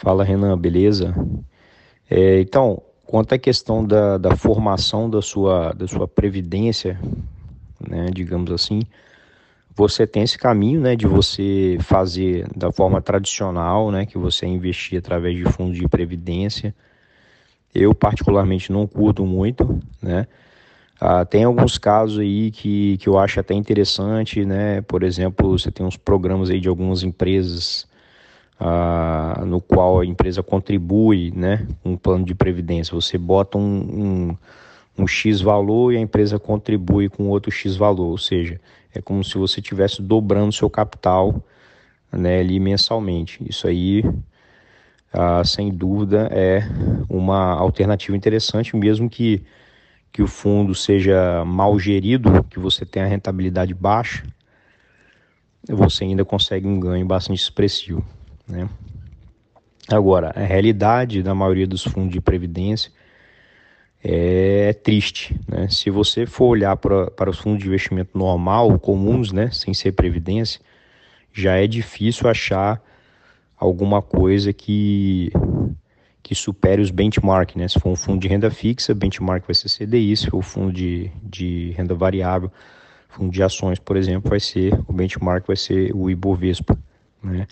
Fala Renan, beleza? É, então, quanto à questão da, da formação da sua, da sua previdência, né, digamos assim, você tem esse caminho né, de você fazer da forma tradicional, né, que você investir através de fundos de previdência. Eu, particularmente, não curto muito, né? Ah, tem alguns casos aí que, que eu acho até interessante, né? Por exemplo, você tem uns programas aí de algumas empresas ah, no qual a empresa contribui, né? Um plano de previdência. Você bota um, um, um X valor e a empresa contribui com outro X valor, ou seja, é como se você estivesse dobrando seu capital né, ali mensalmente. Isso aí, ah, sem dúvida, é uma alternativa interessante, mesmo que que o fundo seja mal gerido, que você tenha rentabilidade baixa, você ainda consegue um ganho bastante expressivo. Né? Agora, a realidade da maioria dos fundos de previdência é triste. Né? Se você for olhar para, para os fundos de investimento normal, comuns, né, sem ser previdência, já é difícil achar alguma coisa que que supere os benchmark, né? Se for um fundo de renda fixa, benchmark vai ser CDI, se for um fundo de, de renda variável, fundo de ações, por exemplo, vai ser o benchmark vai ser o Ibovespa, né?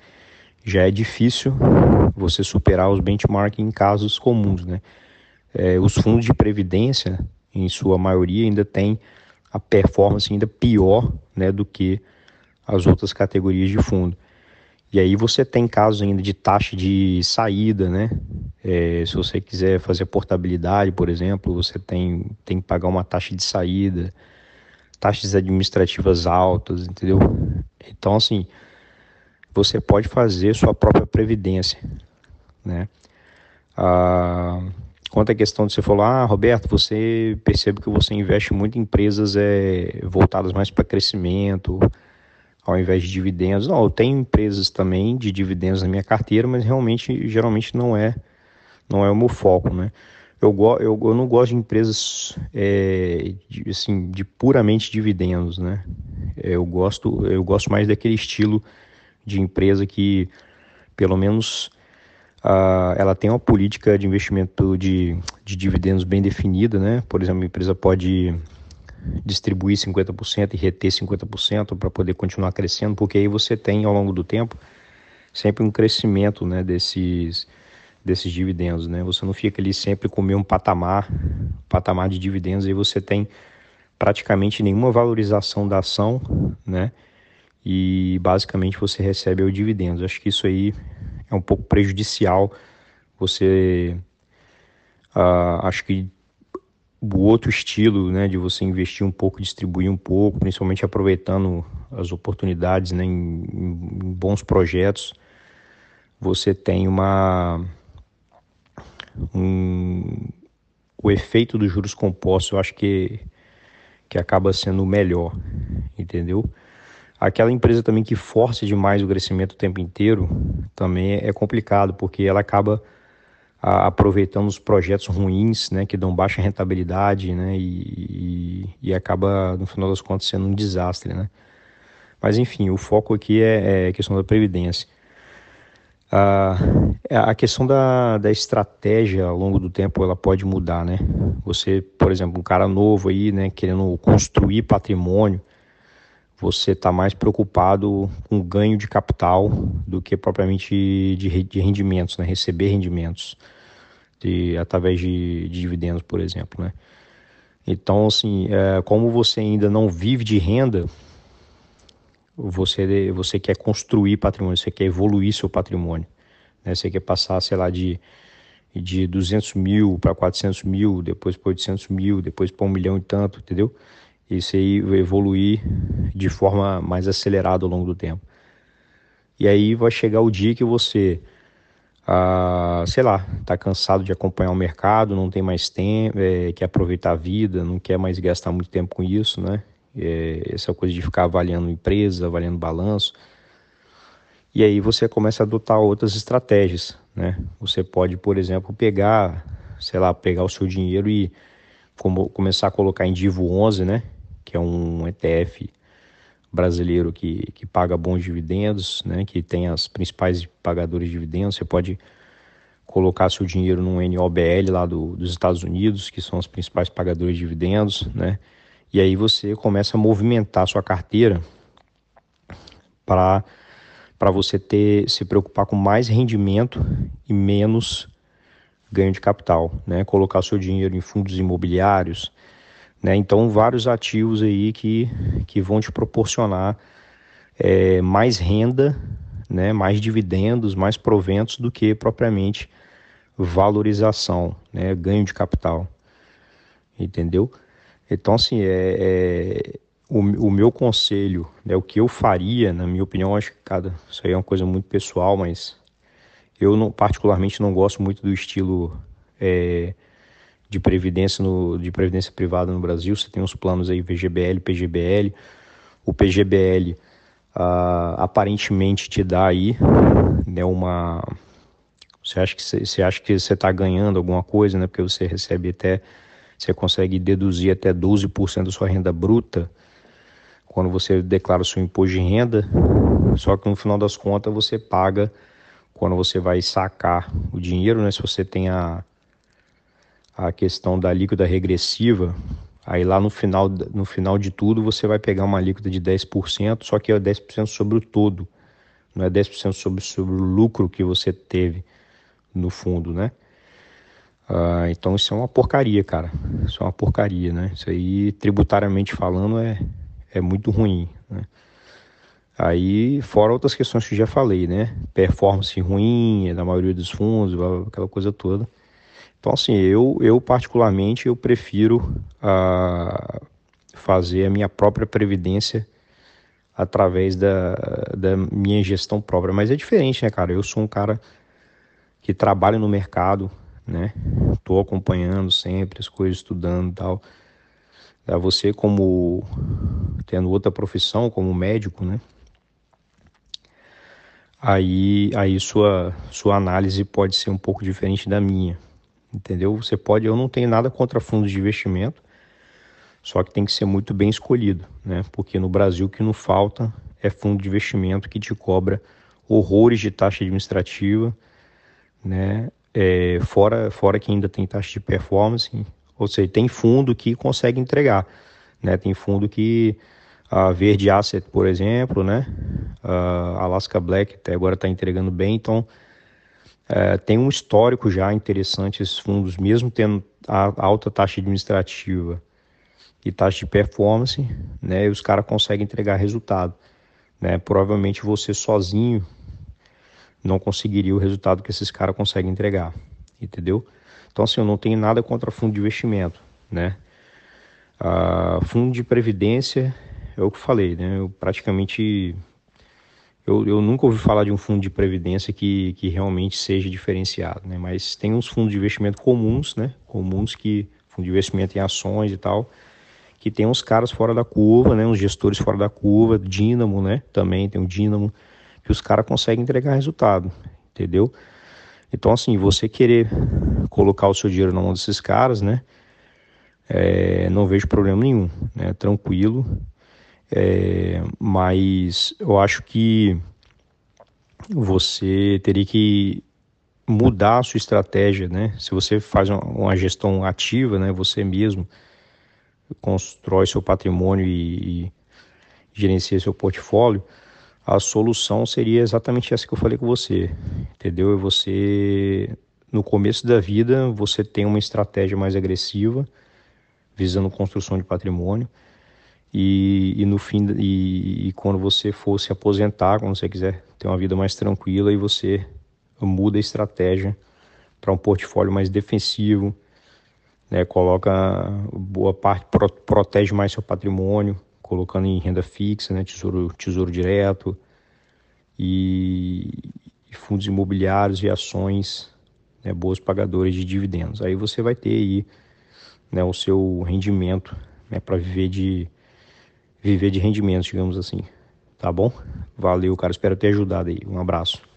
Já é difícil você superar os benchmark em casos comuns, né? É, os fundos de previdência, em sua maioria, ainda têm a performance ainda pior, né, do que as outras categorias de fundo. E aí você tem casos ainda de taxa de saída, né? É, se você quiser fazer portabilidade, por exemplo, você tem, tem que pagar uma taxa de saída, taxas administrativas altas, entendeu? Então, assim, você pode fazer sua própria previdência, né? Ah, quanto à questão de você falar, ah, Roberto, você percebe que você investe muito em empresas é, voltadas mais para crescimento, ao invés de dividendos. Não, eu tenho empresas também de dividendos na minha carteira, mas realmente, geralmente não é, não é o meu foco, né? Eu, eu, eu não gosto de empresas é, de, assim, de puramente dividendos, né? Eu gosto, eu gosto mais daquele estilo de empresa que, pelo menos, uh, ela tem uma política de investimento de, de dividendos bem definida, né? Por exemplo, a empresa pode distribuir 50% e reter 50% para poder continuar crescendo, porque aí você tem ao longo do tempo sempre um crescimento né, desses, desses dividendos. Né? Você não fica ali sempre com o mesmo patamar, patamar de dividendos, aí você tem praticamente nenhuma valorização da ação, né? E basicamente você recebe o dividendos. Acho que isso aí é um pouco prejudicial. Você uh, acho que o outro estilo, né, de você investir um pouco, distribuir um pouco, principalmente aproveitando as oportunidades, né, em, em bons projetos, você tem uma um, o efeito dos juros compostos, eu acho que que acaba sendo melhor, entendeu? Aquela empresa também que força demais o crescimento o tempo inteiro também é complicado, porque ela acaba aproveitando os projetos ruins, né, que dão baixa rentabilidade, né, e, e, e, acaba, no final das contas, sendo um desastre, né. Mas, enfim, o foco aqui é, é a questão da previdência. a questão da, da estratégia ao longo do tempo, ela pode mudar, né. Você, por exemplo, um cara novo aí, né, querendo construir patrimônio, você está mais preocupado com ganho de capital do que propriamente de, de rendimentos, né? receber rendimentos de, através de, de dividendos, por exemplo. Né? Então, assim, é, como você ainda não vive de renda, você, você quer construir patrimônio, você quer evoluir seu patrimônio. Né? Você quer passar, sei lá, de, de 200 mil para 400 mil, depois para 800 mil, depois para um milhão e tanto, entendeu? Isso aí evoluir de forma mais acelerada ao longo do tempo. E aí vai chegar o dia que você, ah, sei lá, está cansado de acompanhar o mercado, não tem mais tempo, é, quer aproveitar a vida, não quer mais gastar muito tempo com isso, né? É, essa coisa de ficar avaliando empresa, avaliando balanço. E aí você começa a adotar outras estratégias, né? Você pode, por exemplo, pegar, sei lá, pegar o seu dinheiro e como, começar a colocar em Divo 11, né? Que é um ETF brasileiro que, que paga bons dividendos, né, que tem as principais pagadores de dividendos. Você pode colocar seu dinheiro num NOBL lá do, dos Estados Unidos, que são os principais pagadores de dividendos, né? E aí você começa a movimentar sua carteira para para você ter se preocupar com mais rendimento e menos ganho de capital, né? Colocar seu dinheiro em fundos imobiliários, né? Então vários ativos aí que que vão te proporcionar é, mais renda, né? Mais dividendos, mais proventos do que propriamente valorização, né? Ganho de capital, entendeu? Então assim é, é o, o meu conselho, né, o que eu faria, na minha opinião, acho que cada, isso aí é uma coisa muito pessoal, mas eu não, particularmente não gosto muito do estilo é, de previdência no, de previdência privada no Brasil. Você tem uns planos aí VGBL, PGBL. O PGBL ah, aparentemente te dá aí né, uma você acha que você acha que você está ganhando alguma coisa, né? Porque você recebe até você consegue deduzir até 12% da sua renda bruta quando você declara o seu imposto de renda, só que no final das contas você paga quando você vai sacar o dinheiro, né? Se você tem a, a questão da alíquota regressiva, aí lá no final, no final de tudo você vai pegar uma alíquota de 10%, só que é 10% sobre o todo, não é 10% sobre, sobre o lucro que você teve no fundo, né? Ah, então isso é uma porcaria, cara. Isso é uma porcaria, né? Isso aí, tributariamente falando, é, é muito ruim. Né? Aí, fora outras questões que já falei, né? Performance ruim da maioria dos fundos, aquela coisa toda. Então, assim, eu, eu particularmente, eu prefiro uh, fazer a minha própria previdência através da, da minha gestão própria. Mas é diferente, né, cara? Eu sou um cara que trabalha no mercado, né? Tô acompanhando sempre as coisas, estudando e tal. Você como tendo outra profissão como médico, né? Aí, aí sua, sua análise pode ser um pouco diferente da minha, entendeu? Você pode, eu não tenho nada contra fundos de investimento, só que tem que ser muito bem escolhido, né? Porque no Brasil o que não falta é fundo de investimento que te cobra horrores de taxa administrativa, né? É, fora, fora que ainda tem taxa de performance, ou seja, tem fundo que consegue entregar, né? Tem fundo que a Verde Asset, por exemplo, né? A Alaska Black até agora está entregando bem, então é, tem um histórico já interessante esses fundos, mesmo tendo a alta taxa administrativa e taxa de performance, né? E os caras conseguem entregar resultado, né? Provavelmente você sozinho não conseguiria o resultado que esses caras conseguem entregar, entendeu? Então assim, eu não tenho nada contra fundo de investimento, né? Ah, fundo de previdência é o que falei, né? Eu praticamente eu, eu nunca ouvi falar de um fundo de previdência que, que realmente seja diferenciado, né? Mas tem uns fundos de investimento comuns, né? Comuns que fundo de investimento em ações e tal, que tem uns caras fora da curva, né? Uns gestores fora da curva, Dínamo, né? Também tem o Dínamo, que os caras conseguem entregar resultado, entendeu? Então, assim, você querer colocar o seu dinheiro na mão desses caras, né? É, não vejo problema nenhum, né? Tranquilo. É, mas eu acho que você teria que mudar a sua estratégia, né? Se você faz uma, gestão ativa, né? Você mesmo constrói seu patrimônio e, e gerencia seu portfólio, a solução seria exatamente essa que eu falei com você, entendeu? É você no começo da vida você tem uma estratégia mais agressiva visando construção de patrimônio e, e no fim e, e, quando você for se aposentar, quando você quiser ter uma vida mais tranquila, e você muda a estratégia para um portfólio mais defensivo, né? Coloca boa parte pro, protege mais seu patrimônio, colocando em renda fixa, né? Tesouro tesouro direto e, e fundos imobiliários e ações, né? Boas pagadores de dividendos. Aí você vai ter aí né, o seu rendimento né, para viver de viver de rendimentos, digamos assim. Tá bom? Valeu, cara. Espero ter ajudado aí. Um abraço.